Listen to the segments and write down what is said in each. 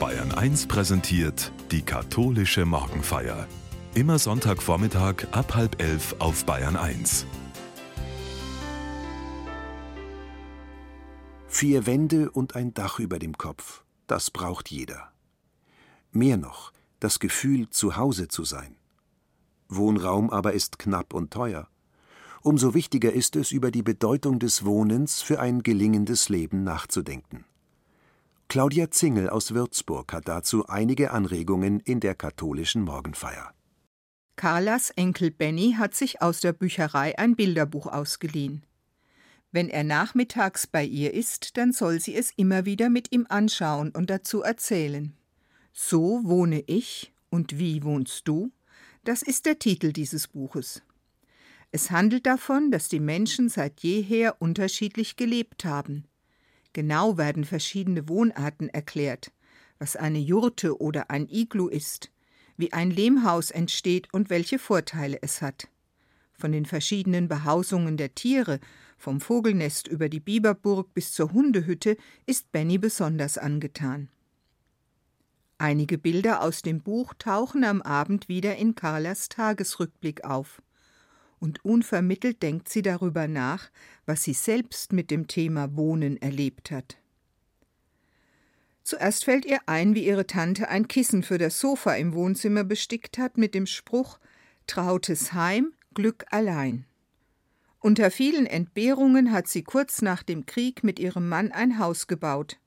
Bayern 1 präsentiert die katholische Morgenfeier. Immer Sonntagvormittag ab halb elf auf Bayern 1. Vier Wände und ein Dach über dem Kopf, das braucht jeder. Mehr noch, das Gefühl, zu Hause zu sein. Wohnraum aber ist knapp und teuer. Umso wichtiger ist es, über die Bedeutung des Wohnens für ein gelingendes Leben nachzudenken. Claudia Zingel aus Würzburg hat dazu einige Anregungen in der katholischen Morgenfeier. Carlas Enkel Benny hat sich aus der Bücherei ein Bilderbuch ausgeliehen. Wenn er nachmittags bei ihr ist, dann soll sie es immer wieder mit ihm anschauen und dazu erzählen. So wohne ich und wie wohnst du? Das ist der Titel dieses Buches. Es handelt davon, dass die Menschen seit jeher unterschiedlich gelebt haben. Genau werden verschiedene Wohnarten erklärt, was eine Jurte oder ein Iglu ist, wie ein Lehmhaus entsteht und welche Vorteile es hat. Von den verschiedenen Behausungen der Tiere, vom Vogelnest über die Biberburg bis zur Hundehütte, ist Benny besonders angetan. Einige Bilder aus dem Buch tauchen am Abend wieder in Carlas Tagesrückblick auf und unvermittelt denkt sie darüber nach, was sie selbst mit dem Thema Wohnen erlebt hat. Zuerst fällt ihr ein, wie ihre Tante ein Kissen für das Sofa im Wohnzimmer bestickt hat mit dem Spruch Trautes Heim, Glück allein. Unter vielen Entbehrungen hat sie kurz nach dem Krieg mit ihrem Mann ein Haus gebaut.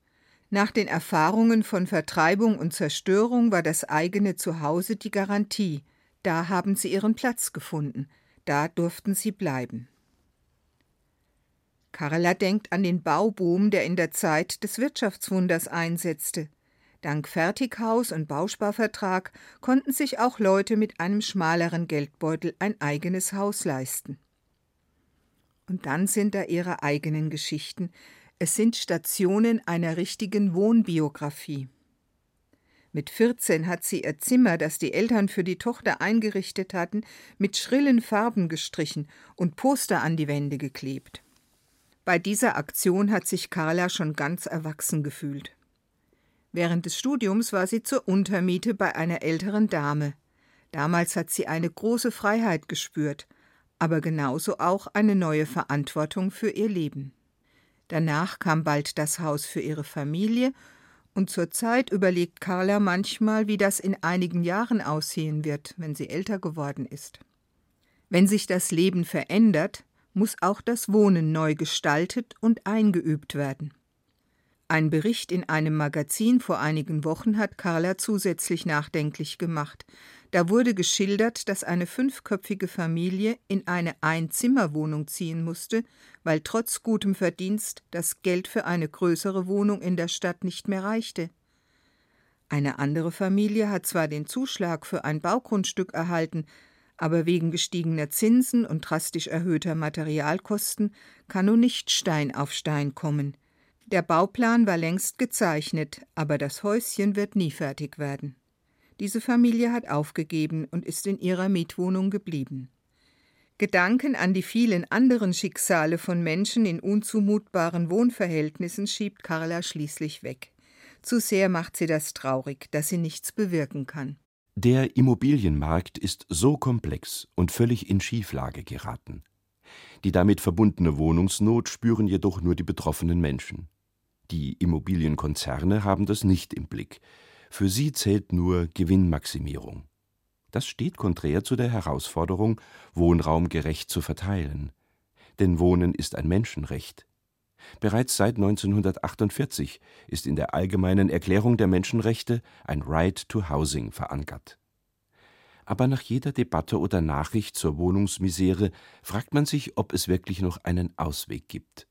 Nach den Erfahrungen von Vertreibung und Zerstörung war das eigene Zuhause die Garantie. Da haben sie ihren Platz gefunden. Da durften sie bleiben. Carla denkt an den Bauboom, der in der Zeit des Wirtschaftswunders einsetzte. Dank Fertighaus und Bausparvertrag konnten sich auch Leute mit einem schmaleren Geldbeutel ein eigenes Haus leisten. Und dann sind da ihre eigenen Geschichten. Es sind Stationen einer richtigen Wohnbiografie. Mit 14 hat sie ihr Zimmer, das die Eltern für die Tochter eingerichtet hatten, mit schrillen Farben gestrichen und Poster an die Wände geklebt. Bei dieser Aktion hat sich Carla schon ganz erwachsen gefühlt. Während des Studiums war sie zur Untermiete bei einer älteren Dame. Damals hat sie eine große Freiheit gespürt, aber genauso auch eine neue Verantwortung für ihr Leben. Danach kam bald das Haus für ihre Familie und zurzeit überlegt Carla manchmal, wie das in einigen Jahren aussehen wird, wenn sie älter geworden ist. Wenn sich das Leben verändert, muss auch das Wohnen neu gestaltet und eingeübt werden. Ein Bericht in einem Magazin vor einigen Wochen hat Carla zusätzlich nachdenklich gemacht. Da wurde geschildert, dass eine fünfköpfige Familie in eine Einzimmerwohnung ziehen musste, weil trotz gutem Verdienst das Geld für eine größere Wohnung in der Stadt nicht mehr reichte. Eine andere Familie hat zwar den Zuschlag für ein Baugrundstück erhalten, aber wegen gestiegener Zinsen und drastisch erhöhter Materialkosten kann nun nicht Stein auf Stein kommen. Der Bauplan war längst gezeichnet, aber das Häuschen wird nie fertig werden. Diese Familie hat aufgegeben und ist in ihrer Mietwohnung geblieben. Gedanken an die vielen anderen Schicksale von Menschen in unzumutbaren Wohnverhältnissen schiebt Carla schließlich weg. Zu sehr macht sie das traurig, dass sie nichts bewirken kann. Der Immobilienmarkt ist so komplex und völlig in Schieflage geraten. Die damit verbundene Wohnungsnot spüren jedoch nur die betroffenen Menschen. Die Immobilienkonzerne haben das nicht im Blick. Für sie zählt nur Gewinnmaximierung. Das steht konträr zu der Herausforderung, Wohnraum gerecht zu verteilen. Denn Wohnen ist ein Menschenrecht. Bereits seit 1948 ist in der Allgemeinen Erklärung der Menschenrechte ein Right to Housing verankert. Aber nach jeder Debatte oder Nachricht zur Wohnungsmisere fragt man sich, ob es wirklich noch einen Ausweg gibt.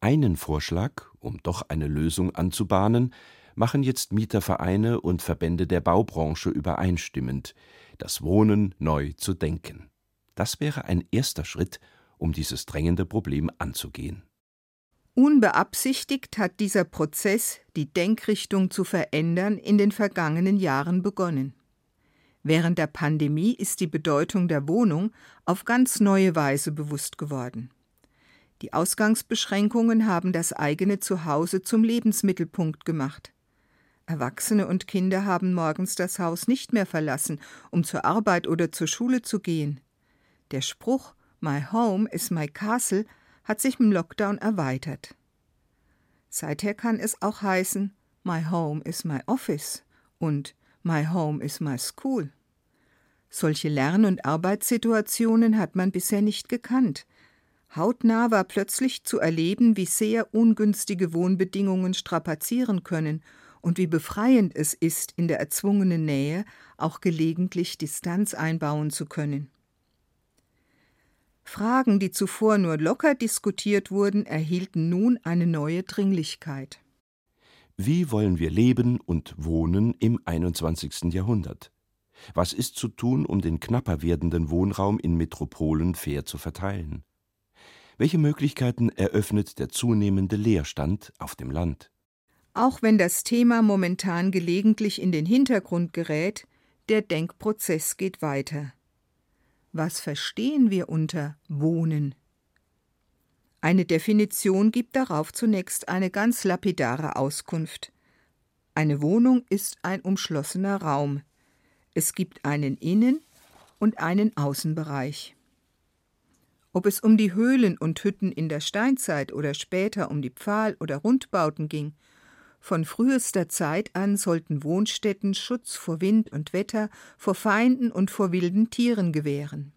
Einen Vorschlag, um doch eine Lösung anzubahnen, machen jetzt Mietervereine und Verbände der Baubranche übereinstimmend, das Wohnen neu zu denken. Das wäre ein erster Schritt, um dieses drängende Problem anzugehen. Unbeabsichtigt hat dieser Prozess, die Denkrichtung zu verändern, in den vergangenen Jahren begonnen. Während der Pandemie ist die Bedeutung der Wohnung auf ganz neue Weise bewusst geworden. Die Ausgangsbeschränkungen haben das eigene Zuhause zum Lebensmittelpunkt gemacht. Erwachsene und Kinder haben morgens das Haus nicht mehr verlassen, um zur Arbeit oder zur Schule zu gehen. Der Spruch My home is my castle hat sich im Lockdown erweitert. Seither kann es auch heißen My home is my office und My home is my school. Solche Lern- und Arbeitssituationen hat man bisher nicht gekannt. Hautnah war plötzlich zu erleben, wie sehr ungünstige Wohnbedingungen strapazieren können und wie befreiend es ist, in der erzwungenen Nähe auch gelegentlich Distanz einbauen zu können. Fragen, die zuvor nur locker diskutiert wurden, erhielten nun eine neue Dringlichkeit. Wie wollen wir leben und wohnen im 21. Jahrhundert? Was ist zu tun, um den knapper werdenden Wohnraum in Metropolen fair zu verteilen? Welche Möglichkeiten eröffnet der zunehmende Leerstand auf dem Land? Auch wenn das Thema momentan gelegentlich in den Hintergrund gerät, der Denkprozess geht weiter. Was verstehen wir unter Wohnen? Eine Definition gibt darauf zunächst eine ganz lapidare Auskunft. Eine Wohnung ist ein umschlossener Raum. Es gibt einen Innen- und einen Außenbereich. Ob es um die Höhlen und Hütten in der Steinzeit oder später um die Pfahl- oder Rundbauten ging, von frühester Zeit an sollten Wohnstätten Schutz vor Wind und Wetter, vor Feinden und vor wilden Tieren gewähren.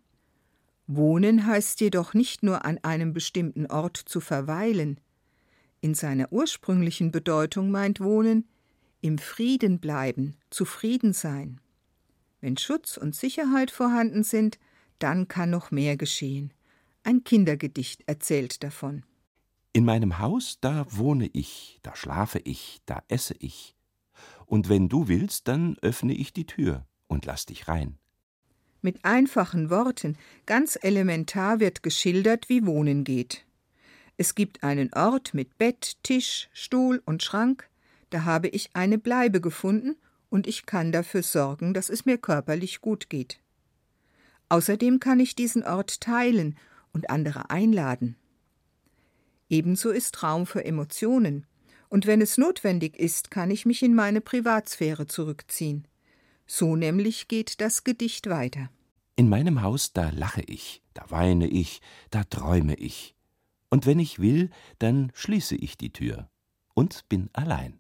Wohnen heißt jedoch nicht nur an einem bestimmten Ort zu verweilen. In seiner ursprünglichen Bedeutung meint Wohnen im Frieden bleiben, zufrieden sein. Wenn Schutz und Sicherheit vorhanden sind, dann kann noch mehr geschehen. Ein Kindergedicht erzählt davon. In meinem Haus, da wohne ich, da schlafe ich, da esse ich. Und wenn du willst, dann öffne ich die Tür und lass dich rein. Mit einfachen Worten, ganz elementar wird geschildert, wie Wohnen geht. Es gibt einen Ort mit Bett, Tisch, Stuhl und Schrank, da habe ich eine Bleibe gefunden und ich kann dafür sorgen, dass es mir körperlich gut geht. Außerdem kann ich diesen Ort teilen und andere einladen. Ebenso ist Raum für Emotionen, und wenn es notwendig ist, kann ich mich in meine Privatsphäre zurückziehen. So nämlich geht das Gedicht weiter. In meinem Haus, da lache ich, da weine ich, da träume ich. Und wenn ich will, dann schließe ich die Tür und bin allein.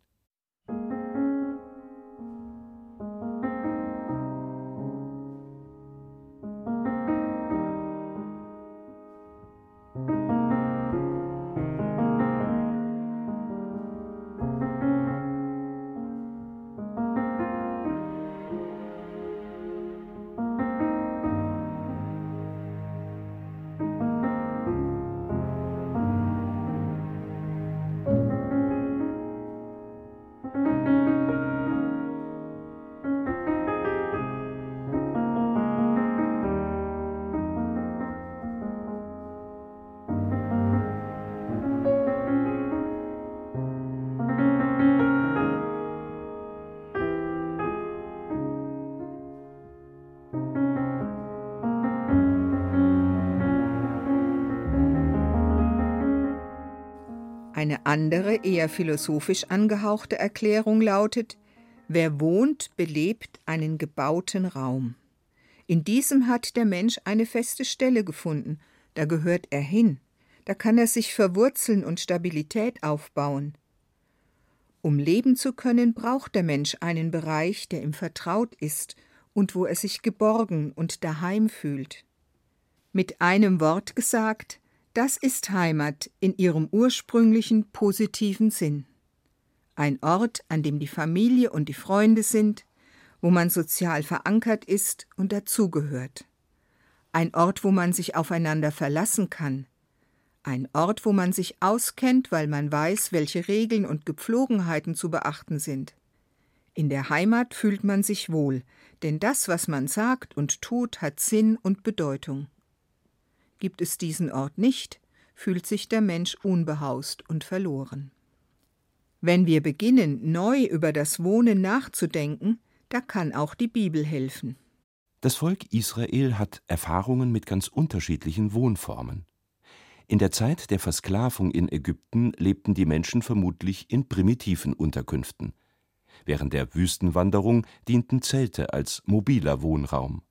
Eine andere, eher philosophisch angehauchte Erklärung lautet Wer wohnt, belebt einen gebauten Raum. In diesem hat der Mensch eine feste Stelle gefunden, da gehört er hin, da kann er sich verwurzeln und Stabilität aufbauen. Um leben zu können, braucht der Mensch einen Bereich, der ihm vertraut ist und wo er sich geborgen und daheim fühlt. Mit einem Wort gesagt, das ist Heimat in ihrem ursprünglichen positiven Sinn. Ein Ort, an dem die Familie und die Freunde sind, wo man sozial verankert ist und dazugehört. Ein Ort, wo man sich aufeinander verlassen kann. Ein Ort, wo man sich auskennt, weil man weiß, welche Regeln und Gepflogenheiten zu beachten sind. In der Heimat fühlt man sich wohl, denn das, was man sagt und tut, hat Sinn und Bedeutung. Gibt es diesen Ort nicht, fühlt sich der Mensch unbehaust und verloren. Wenn wir beginnen, neu über das Wohnen nachzudenken, da kann auch die Bibel helfen. Das Volk Israel hat Erfahrungen mit ganz unterschiedlichen Wohnformen. In der Zeit der Versklavung in Ägypten lebten die Menschen vermutlich in primitiven Unterkünften. Während der Wüstenwanderung dienten Zelte als mobiler Wohnraum.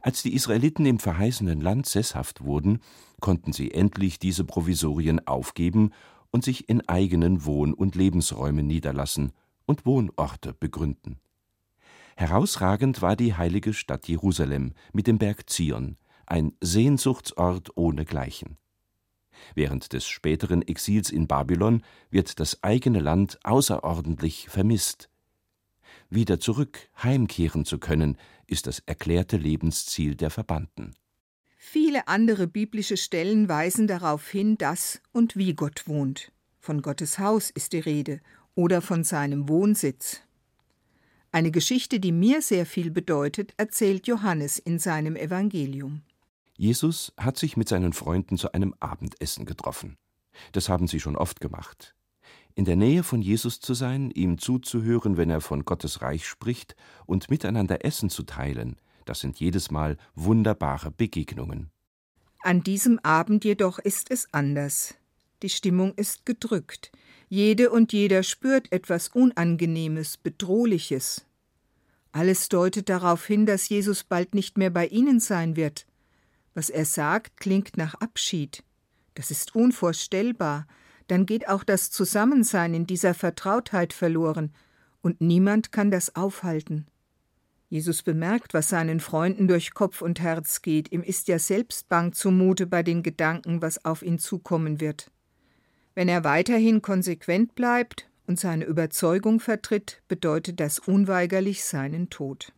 Als die Israeliten im verheißenen Land sesshaft wurden, konnten sie endlich diese Provisorien aufgeben und sich in eigenen Wohn- und Lebensräumen niederlassen und Wohnorte begründen. Herausragend war die heilige Stadt Jerusalem mit dem Berg Zion, ein Sehnsuchtsort ohnegleichen. Während des späteren Exils in Babylon wird das eigene Land außerordentlich vermisst. Wieder zurück, heimkehren zu können, ist das erklärte Lebensziel der Verbannten. Viele andere biblische Stellen weisen darauf hin, dass und wie Gott wohnt. Von Gottes Haus ist die Rede oder von seinem Wohnsitz. Eine Geschichte, die mir sehr viel bedeutet, erzählt Johannes in seinem Evangelium. Jesus hat sich mit seinen Freunden zu einem Abendessen getroffen. Das haben sie schon oft gemacht. In der Nähe von Jesus zu sein, ihm zuzuhören, wenn er von Gottes Reich spricht, und miteinander Essen zu teilen, das sind jedes Mal wunderbare Begegnungen. An diesem Abend jedoch ist es anders. Die Stimmung ist gedrückt. Jede und jeder spürt etwas Unangenehmes, Bedrohliches. Alles deutet darauf hin, dass Jesus bald nicht mehr bei ihnen sein wird. Was er sagt, klingt nach Abschied. Das ist unvorstellbar. Dann geht auch das Zusammensein in dieser Vertrautheit verloren, und niemand kann das aufhalten. Jesus bemerkt, was seinen Freunden durch Kopf und Herz geht. Ihm ist ja selbst bang zumute bei den Gedanken, was auf ihn zukommen wird. Wenn er weiterhin konsequent bleibt und seine Überzeugung vertritt, bedeutet das unweigerlich seinen Tod.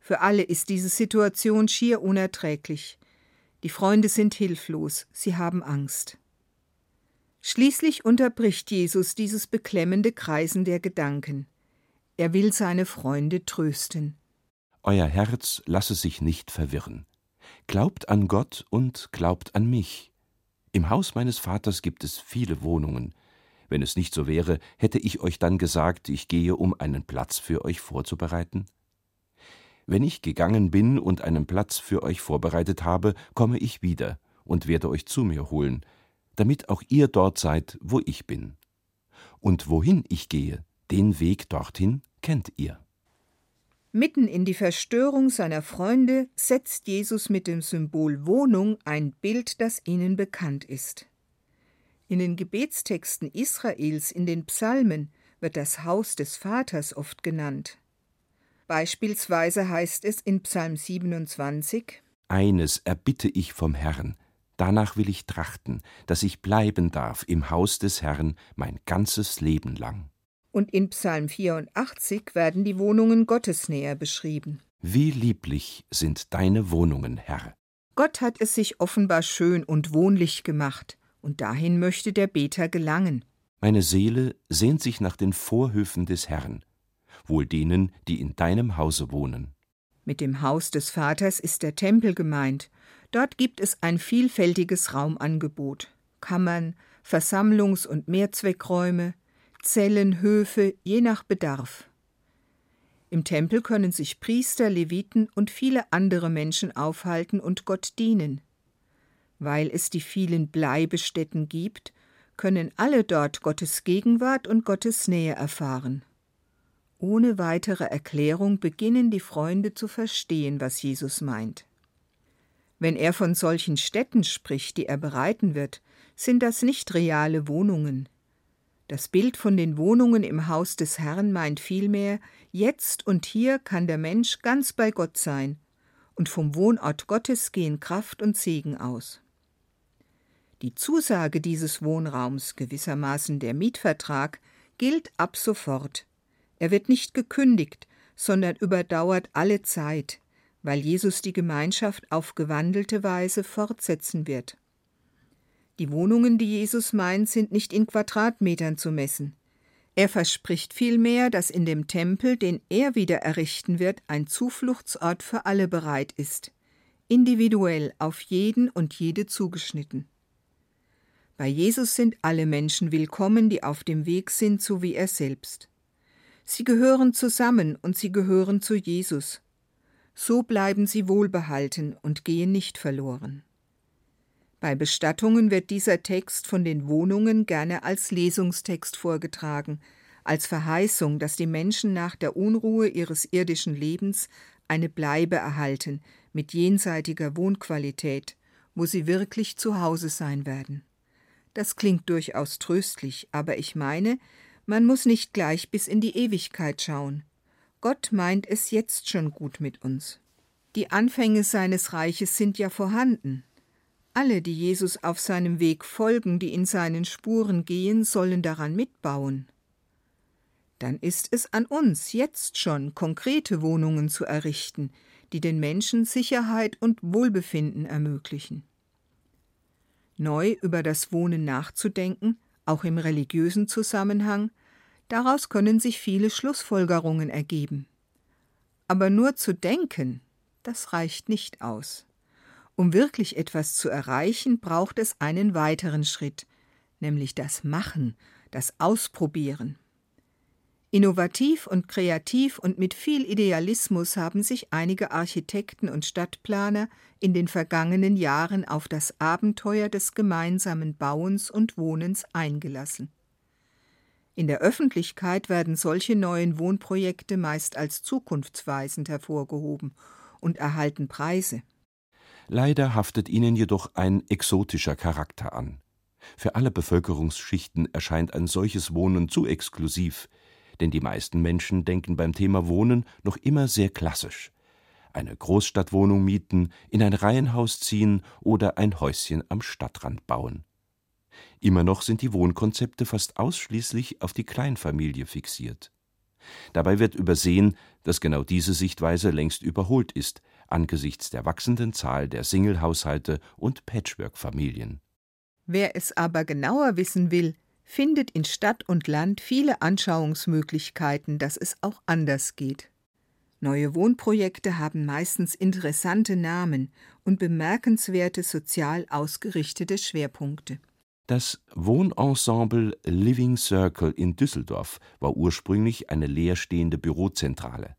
Für alle ist diese Situation schier unerträglich. Die Freunde sind hilflos, sie haben Angst. Schließlich unterbricht Jesus dieses beklemmende Kreisen der Gedanken. Er will seine Freunde trösten. Euer Herz lasse sich nicht verwirren. Glaubt an Gott und glaubt an mich. Im Haus meines Vaters gibt es viele Wohnungen. Wenn es nicht so wäre, hätte ich euch dann gesagt, ich gehe, um einen Platz für euch vorzubereiten? Wenn ich gegangen bin und einen Platz für euch vorbereitet habe, komme ich wieder und werde euch zu mir holen, damit auch ihr dort seid, wo ich bin. Und wohin ich gehe, den Weg dorthin kennt ihr. Mitten in die Verstörung seiner Freunde setzt Jesus mit dem Symbol Wohnung ein Bild, das ihnen bekannt ist. In den Gebetstexten Israels in den Psalmen wird das Haus des Vaters oft genannt. Beispielsweise heißt es in Psalm 27 Eines erbitte ich vom Herrn, danach will ich trachten, dass ich bleiben darf im Haus des Herrn mein ganzes Leben lang. Und in Psalm 84 werden die Wohnungen Gottes näher beschrieben. Wie lieblich sind deine Wohnungen, Herr. Gott hat es sich offenbar schön und wohnlich gemacht, und dahin möchte der Beter gelangen. Meine Seele sehnt sich nach den Vorhöfen des Herrn wohl denen, die in deinem Hause wohnen. Mit dem Haus des Vaters ist der Tempel gemeint. Dort gibt es ein vielfältiges Raumangebot. Kammern, Versammlungs- und Mehrzweckräume, Zellen, Höfe, je nach Bedarf. Im Tempel können sich Priester, Leviten und viele andere Menschen aufhalten und Gott dienen. Weil es die vielen Bleibestätten gibt, können alle dort Gottes Gegenwart und Gottes Nähe erfahren. Ohne weitere Erklärung beginnen die Freunde zu verstehen, was Jesus meint. Wenn er von solchen Städten spricht, die er bereiten wird, sind das nicht reale Wohnungen. Das Bild von den Wohnungen im Haus des Herrn meint vielmehr, jetzt und hier kann der Mensch ganz bei Gott sein, und vom Wohnort Gottes gehen Kraft und Segen aus. Die Zusage dieses Wohnraums, gewissermaßen der Mietvertrag, gilt ab sofort. Er wird nicht gekündigt, sondern überdauert alle Zeit, weil Jesus die Gemeinschaft auf gewandelte Weise fortsetzen wird. Die Wohnungen, die Jesus meint, sind nicht in Quadratmetern zu messen. Er verspricht vielmehr, dass in dem Tempel, den er wieder errichten wird, ein Zufluchtsort für alle bereit ist, individuell auf jeden und jede zugeschnitten. Bei Jesus sind alle Menschen willkommen, die auf dem Weg sind, so wie er selbst. Sie gehören zusammen und sie gehören zu Jesus. So bleiben sie wohlbehalten und gehen nicht verloren. Bei Bestattungen wird dieser Text von den Wohnungen gerne als Lesungstext vorgetragen, als Verheißung, dass die Menschen nach der Unruhe ihres irdischen Lebens eine Bleibe erhalten mit jenseitiger Wohnqualität, wo sie wirklich zu Hause sein werden. Das klingt durchaus tröstlich, aber ich meine, man muss nicht gleich bis in die Ewigkeit schauen. Gott meint es jetzt schon gut mit uns. Die Anfänge seines Reiches sind ja vorhanden. Alle, die Jesus auf seinem Weg folgen, die in seinen Spuren gehen, sollen daran mitbauen. Dann ist es an uns, jetzt schon konkrete Wohnungen zu errichten, die den Menschen Sicherheit und Wohlbefinden ermöglichen. Neu über das Wohnen nachzudenken, auch im religiösen Zusammenhang, daraus können sich viele Schlussfolgerungen ergeben. Aber nur zu denken, das reicht nicht aus. Um wirklich etwas zu erreichen, braucht es einen weiteren Schritt, nämlich das Machen, das Ausprobieren. Innovativ und kreativ und mit viel Idealismus haben sich einige Architekten und Stadtplaner in den vergangenen Jahren auf das Abenteuer des gemeinsamen Bauens und Wohnens eingelassen. In der Öffentlichkeit werden solche neuen Wohnprojekte meist als zukunftsweisend hervorgehoben und erhalten Preise. Leider haftet ihnen jedoch ein exotischer Charakter an. Für alle Bevölkerungsschichten erscheint ein solches Wohnen zu exklusiv, denn die meisten Menschen denken beim Thema Wohnen noch immer sehr klassisch. Eine Großstadtwohnung mieten, in ein Reihenhaus ziehen oder ein Häuschen am Stadtrand bauen. Immer noch sind die Wohnkonzepte fast ausschließlich auf die Kleinfamilie fixiert. Dabei wird übersehen, dass genau diese Sichtweise längst überholt ist, angesichts der wachsenden Zahl der Singlehaushalte und Patchwork-Familien. Wer es aber genauer wissen will, findet in Stadt und Land viele Anschauungsmöglichkeiten, dass es auch anders geht. Neue Wohnprojekte haben meistens interessante Namen und bemerkenswerte sozial ausgerichtete Schwerpunkte. Das Wohnensemble Living Circle in Düsseldorf war ursprünglich eine leerstehende Bürozentrale.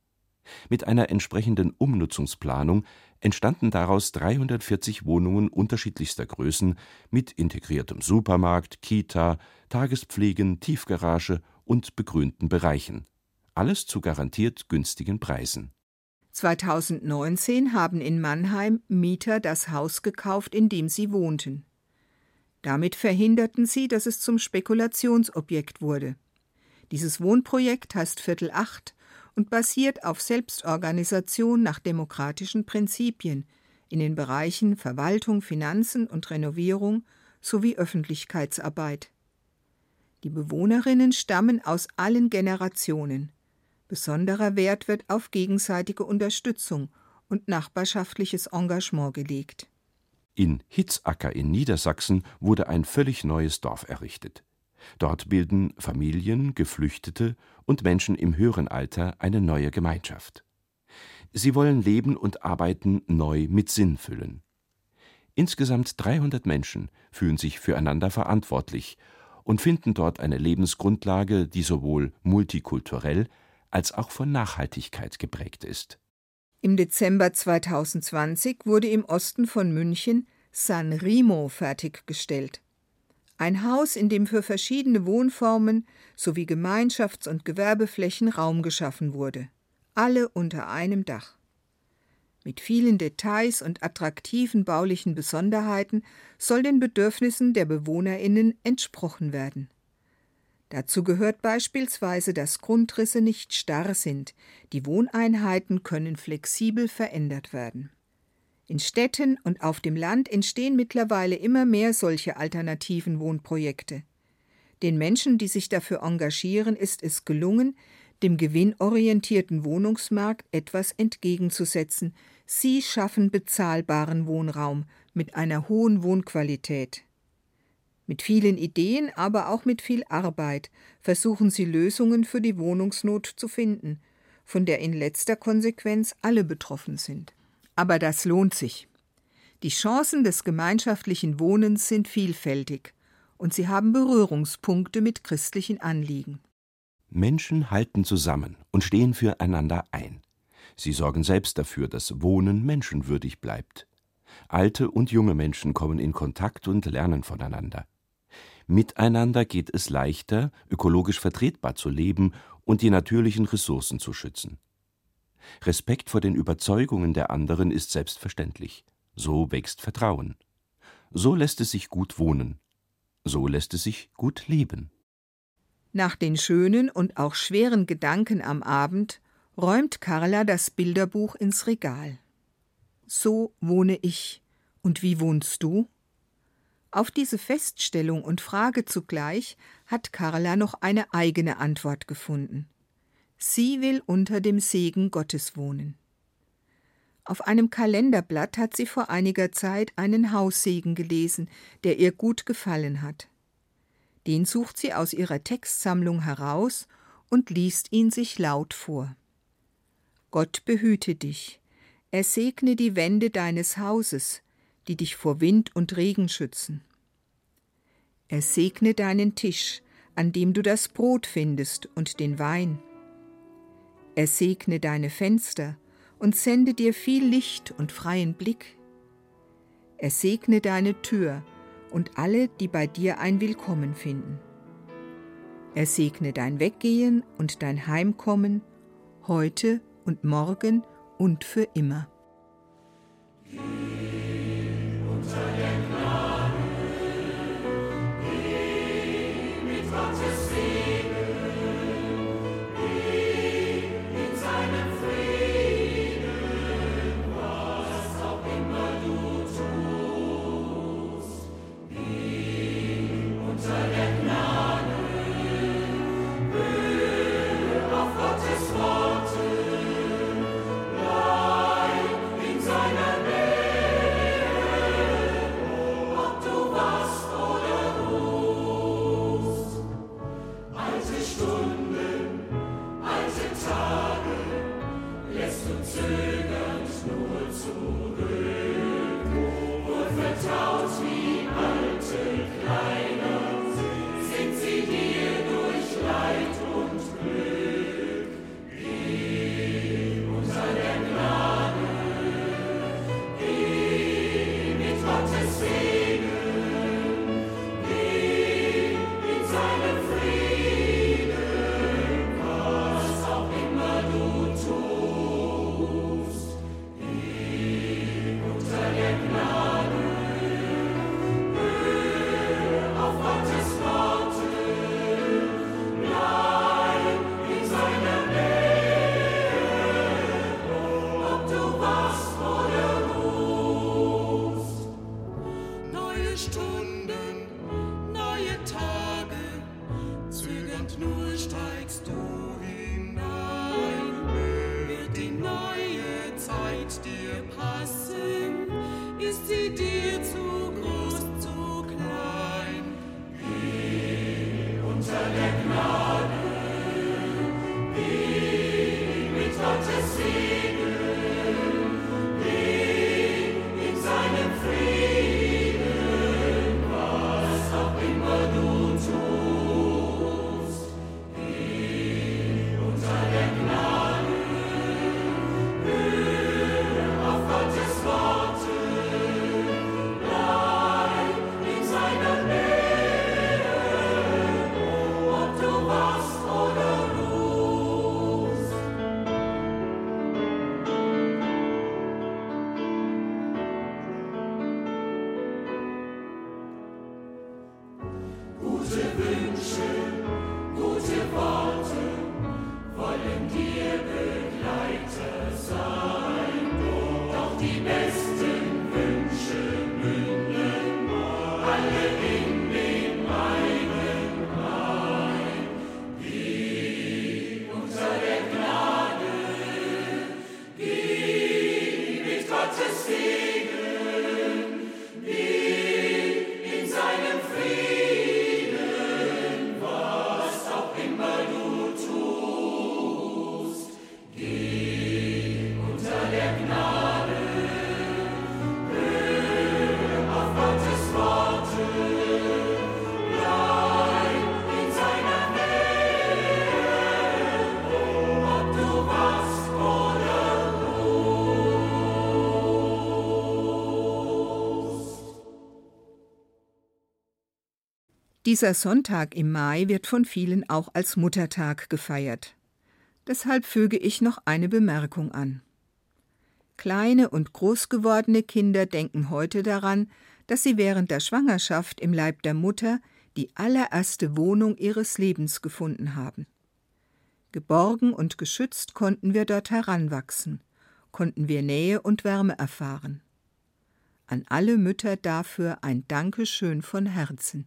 Mit einer entsprechenden Umnutzungsplanung entstanden daraus 340 Wohnungen unterschiedlichster Größen mit integriertem Supermarkt, Kita, Tagespflegen, Tiefgarage und begrünten Bereichen. Alles zu garantiert günstigen Preisen. 2019 haben in Mannheim Mieter das Haus gekauft, in dem sie wohnten. Damit verhinderten sie, dass es zum Spekulationsobjekt wurde. Dieses Wohnprojekt heißt Viertel 8 und basiert auf Selbstorganisation nach demokratischen Prinzipien in den Bereichen Verwaltung, Finanzen und Renovierung sowie Öffentlichkeitsarbeit. Die Bewohnerinnen stammen aus allen Generationen. Besonderer Wert wird auf gegenseitige Unterstützung und nachbarschaftliches Engagement gelegt. In Hitzacker in Niedersachsen wurde ein völlig neues Dorf errichtet. Dort bilden Familien, Geflüchtete und Menschen im höheren Alter eine neue Gemeinschaft. Sie wollen Leben und Arbeiten neu mit Sinn füllen. Insgesamt 300 Menschen fühlen sich füreinander verantwortlich und finden dort eine Lebensgrundlage, die sowohl multikulturell als auch von Nachhaltigkeit geprägt ist. Im Dezember 2020 wurde im Osten von München San Remo fertiggestellt. Ein Haus, in dem für verschiedene Wohnformen sowie Gemeinschafts- und Gewerbeflächen Raum geschaffen wurde. Alle unter einem Dach. Mit vielen Details und attraktiven baulichen Besonderheiten soll den Bedürfnissen der BewohnerInnen entsprochen werden. Dazu gehört beispielsweise, dass Grundrisse nicht starr sind, die Wohneinheiten können flexibel verändert werden. In Städten und auf dem Land entstehen mittlerweile immer mehr solche alternativen Wohnprojekte. Den Menschen, die sich dafür engagieren, ist es gelungen, dem gewinnorientierten Wohnungsmarkt etwas entgegenzusetzen. Sie schaffen bezahlbaren Wohnraum mit einer hohen Wohnqualität. Mit vielen Ideen, aber auch mit viel Arbeit versuchen sie Lösungen für die Wohnungsnot zu finden, von der in letzter Konsequenz alle betroffen sind. Aber das lohnt sich. Die Chancen des gemeinschaftlichen Wohnens sind vielfältig und sie haben Berührungspunkte mit christlichen Anliegen. Menschen halten zusammen und stehen füreinander ein. Sie sorgen selbst dafür, dass Wohnen menschenwürdig bleibt. Alte und junge Menschen kommen in Kontakt und lernen voneinander. Miteinander geht es leichter, ökologisch vertretbar zu leben und die natürlichen Ressourcen zu schützen. Respekt vor den Überzeugungen der anderen ist selbstverständlich. So wächst Vertrauen. So lässt es sich gut wohnen. So lässt es sich gut leben. Nach den schönen und auch schweren Gedanken am Abend räumt Carla das Bilderbuch ins Regal. So wohne ich. Und wie wohnst du? Auf diese Feststellung und Frage zugleich hat Carla noch eine eigene Antwort gefunden. Sie will unter dem Segen Gottes wohnen. Auf einem Kalenderblatt hat sie vor einiger Zeit einen Haussegen gelesen, der ihr gut gefallen hat. Den sucht sie aus ihrer Textsammlung heraus und liest ihn sich laut vor. Gott behüte dich, er segne die Wände deines Hauses, die dich vor Wind und Regen schützen. Er segne deinen Tisch, an dem du das Brot findest und den Wein. Er segne deine Fenster und sende dir viel Licht und freien Blick. Er segne deine Tür und alle, die bei dir ein Willkommen finden. Er segne dein Weggehen und dein Heimkommen, heute und morgen und für immer. to. dear past. Dieser Sonntag im Mai wird von vielen auch als Muttertag gefeiert. Deshalb füge ich noch eine Bemerkung an. Kleine und groß gewordene Kinder denken heute daran, dass sie während der Schwangerschaft im Leib der Mutter die allererste Wohnung ihres Lebens gefunden haben. Geborgen und geschützt konnten wir dort heranwachsen, konnten wir Nähe und Wärme erfahren. An alle Mütter dafür ein Dankeschön von Herzen.